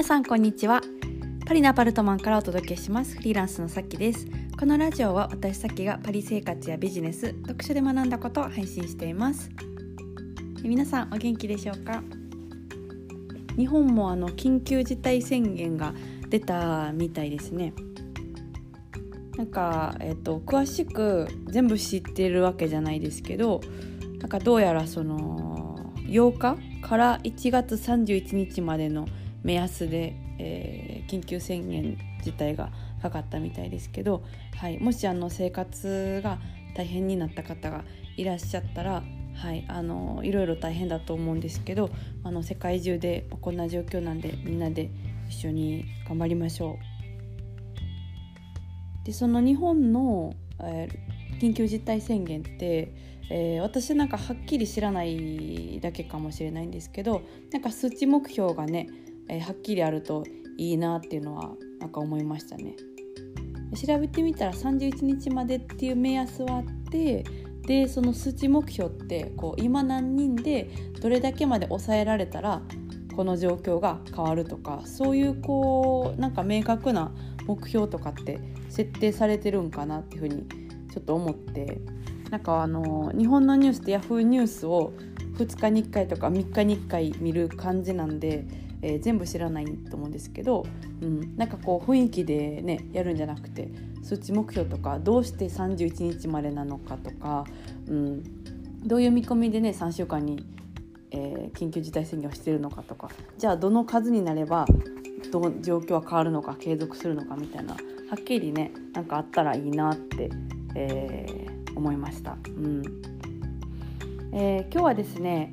皆さんこんにちは。パリのアパルトマンからお届けします。フリーランスのさきです。このラジオは私さきがパリ生活やビジネス読書で学んだことを配信しています。皆さんお元気でしょうか？日本もあの緊急事態宣言が出たみたいですね。なんか、えっと、詳しく全部知ってるわけじゃないですけどなんかどうやらその8日から1月31日までの目安で、えー、緊急宣言自体がかかったみたいですけど、はい、もしあの生活が大変になった方がいらっしゃったら、はい、あのいろいろ大変だと思うんですけどあの世界中でこんな状況なんでみんなで一緒に頑張りましょう。でその日本の、えー、緊急事態宣言って、えー、私なんかはっきり知らないだけかもしれないんですけどなんか数値目標がねえー、はっきりあるといいなっていうのはなんか思いましたね。調べてみたら31日までっていう目安はあってでその数値目標ってこう今何人でどれだけまで抑えられたらこの状況が変わるとかそういうこうなんか明確な目標とかって設定されてるんかなっていうふうにちょっと思ってなんかあの日本のニュースって Yahoo ニュースを2日に1回とか3日に1回見る感じなんでえー、全部知らないと思うんですけど、うん、なんかこう雰囲気でねやるんじゃなくて数値目標とかどうして31日までなのかとか、うん、どういう見込みでね3週間に、えー、緊急事態宣言をしてるのかとかじゃあどの数になればどう状況は変わるのか継続するのかみたいなはっきりねなんかあったらいいなって、えー、思いました。うんえー、今日はですね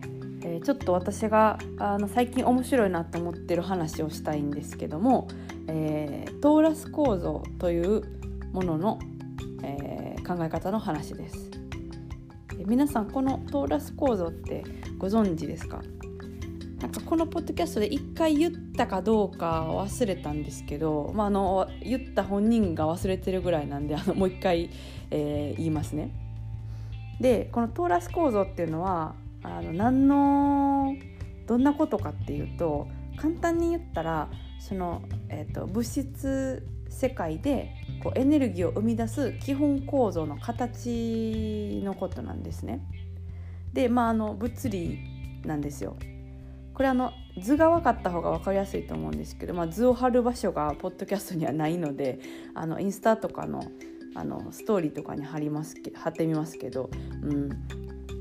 えー、ちょっと私があの最近面白いなと思ってる話をしたいんですけども、えー、トーラス構造というものの、えー、考え方の話です、え皆さんこのトーラス構造ってご存知ですか？なんかこのポッドキャストで一回言ったかどうか忘れたんですけど、まあ、あの言った本人が忘れてるぐらいなんであのもう一回、えー、言いますね。でこのトーラス構造っていうのはあの何のどんなことかっていうと簡単に言ったらその、えーと、物質世界でこうエネルギーを生み出す基本構造の形のことなんですね。でまああの物理なんですよ。これあの図が分かった方が分かりやすいと思うんですけど、まあ、図を貼る場所がポッドキャストにはないのであのインスタとかのあのストーリーとかに貼ります貼ってみますけど、うん、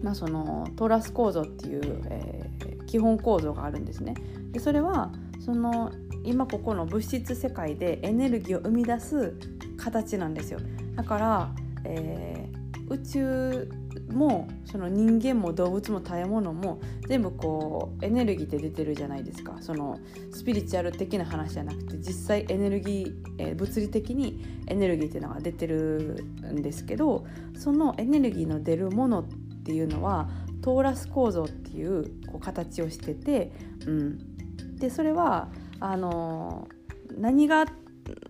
まあ、そのトーラス構造っていう、えー、基本構造があるんですね。でそれはその今ここの物質世界でエネルギーを生み出す形なんですよ。だから、えー、宇宙もその人間も動物も食べ物も全部こうエネルギーって出てるじゃないですかそのスピリチュアル的な話じゃなくて実際エネルギー、えー、物理的にエネルギーっていうのが出てるんですけどそのエネルギーの出るものっていうのはトーラス構造っていうこう形をしてて、うん、でそれはあの何が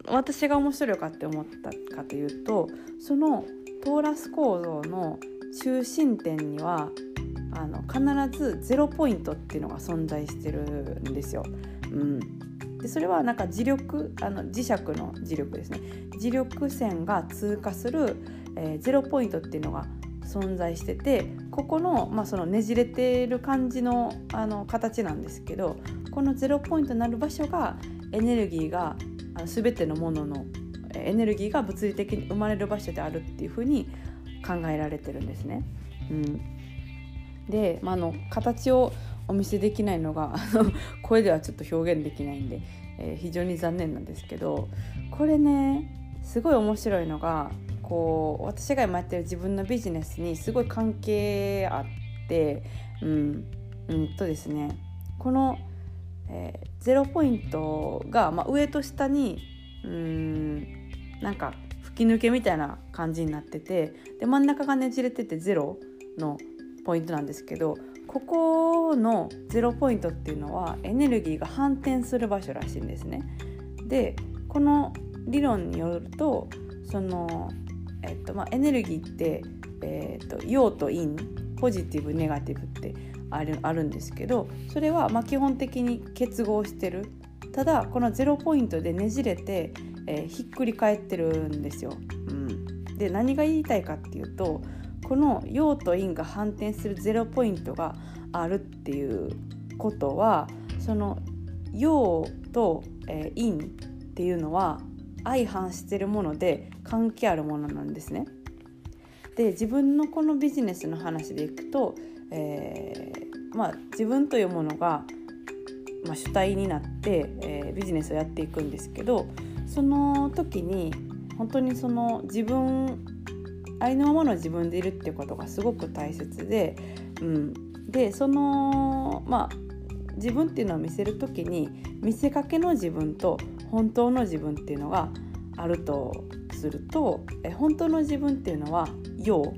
私が面白いかって思ったかというとそのトーラス構造の中心点にはあの必ずゼロポイントっていうのが存在してるんですよ。うん、でそれはなんか磁力あの磁石の磁力ですね。磁力線が通過する、えー、ゼロポイントっていうのが存在しててここの,、まあそのねじれてる感じのあの形なんですけどこのゼロポイントになる場所がエネルギーがあの全てのもののエネルギーが物理的に生まれる場所であるっていうふうに考えられてるんですね。うん、で、まあ、の形をお見せできないのが声ではちょっと表現できないんで、えー、非常に残念なんですけどこれねすごい面白いのがこう私が今やってる自分のビジネスにすごい関係あってうんうんとですねこの、えー、ゼロポイントが、まあ、上と下にうんなんか吹き抜けみたいな感じになっててで真ん中がねじれててゼロのポイントなんですけどここのゼロポイントっていうのはエネルギーが反転する場所らしいんですね。でこの理論によるとそのえっとまあ、エネルギーって、えっと、陽と陰ポジティブネガティブってあるあるんですけどそれはまあ基本的に結合してるただこのゼロポイントでねじれて、えー、ひっくり返ってるんですよ。うん、で何が言いたいかっていうとこの陽と陰が反転するゼロポイントがあるっていうことはその陽と、えー、陰っていうのは相反してるもので関係あるものなんですね。で自分のこのビジネスの話でいくと、えー、まあ、自分というものが、まあ、主体になって、えー、ビジネスをやっていくんですけどその時に本当にその自分ありのままの自分でいるっていうことがすごく大切で、うん、でそのまあ自分っていうのを見せる時に見せかけの自分と本当の自分っていうのがあるとするとえ本当の自分っていうのは陽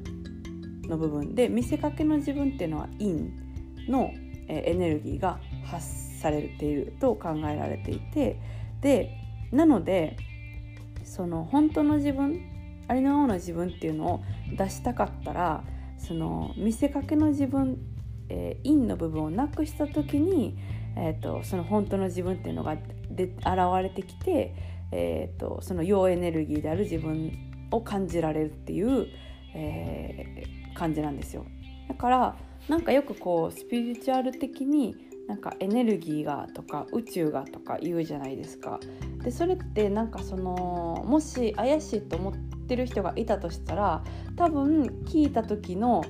の部分で見せかけの自分っていうのは陰のエネルギーが発されていると考えられていてでなのでその本当の自分ありのままの自分っていうのを出したかったらその見せかけの自分、えー、陰の部分をなくした時に、えーと、その本当の自分っていうのがで現れてきて、えーと、その陽エネルギーである自分を感じられるっていう、えー、感じなんですよ。だからなんかよくこうスピリチュアル的になんかエネルギーがとか宇宙がとか言うじゃないですか。でそれってなんかそのもし怪しいと思ってる人がいたとしたら多分聞いた時の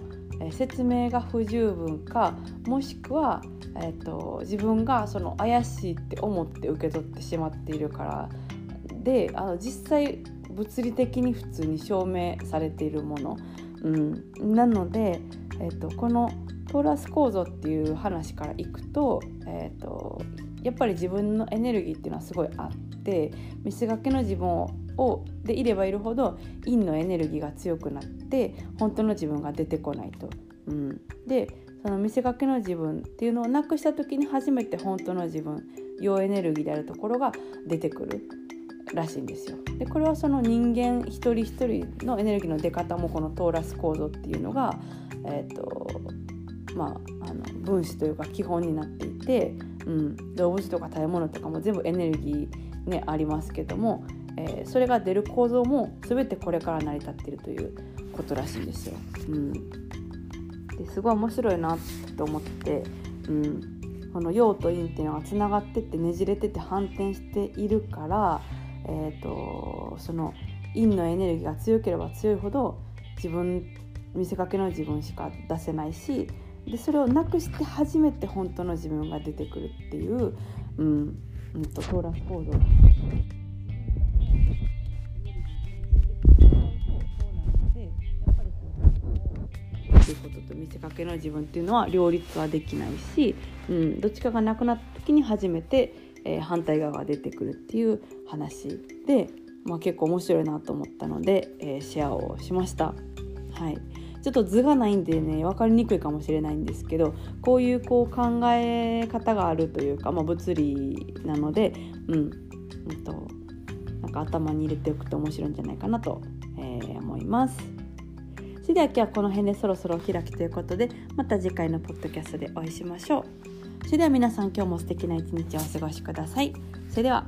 説明が不十分かもしくは、えーと、自分がその怪しいって思って受け取ってしまっているからであの実際物理的に普通に証明されているもの、うん、なので、えーと、このトーラス構造っていう話からいくと,、えーと、やっぱり自分のエネルギーっていうのはすごいあって見せかけの自分をでいればいるほど陰のエネルギーが強くなって本当の自分が出てこないと。うん、でその見せかけの自分っていうのをなくした時に初めて本当の自分陽エネルギーであるところが出てくる。らしいんですよ。でこれはその人間一人一人のエネルギーの出方もこのトーラス構造っていうのが、えーとまあ、あの分子というか基本になっていて、うん、動物とか食べ物とかも全部エネルギー、ね、ありますけども、えー、それが出る構造も全てこれから成り立っているということらしいんですよ。うん、ですごい面白いなと思って、うん、この陽と陰っていうのがつながってってねじれてて反転しているから、えーと、その陰のエネルギーが強ければ強いほど自分見せかけの自分しか出せないしでそれをなくして初めて本当の自分が出てくるっていう、うん、うんとトーラス構造ということと見せかけの自分っていうのは両立はできないし、うん、どっちかがなくなった時に初めて、えー、反対側が出てくるっていう話で、まあ、結構面白いなと思ったので、えー、シェアをしました。はいちょっと図がないんでね分かりにくいかもしれないんですけどこういうこう考え方があるというか、まあ、物理なので、うん、うんとなんか頭に入れておくと面白いんじゃないかなと、えー、思います。それでは今日はこの辺でそろそろお開きということでまた次回のポッドキャストでお会いしましょう。それでは皆さん今日も素敵な一日をお過ごしください。それでは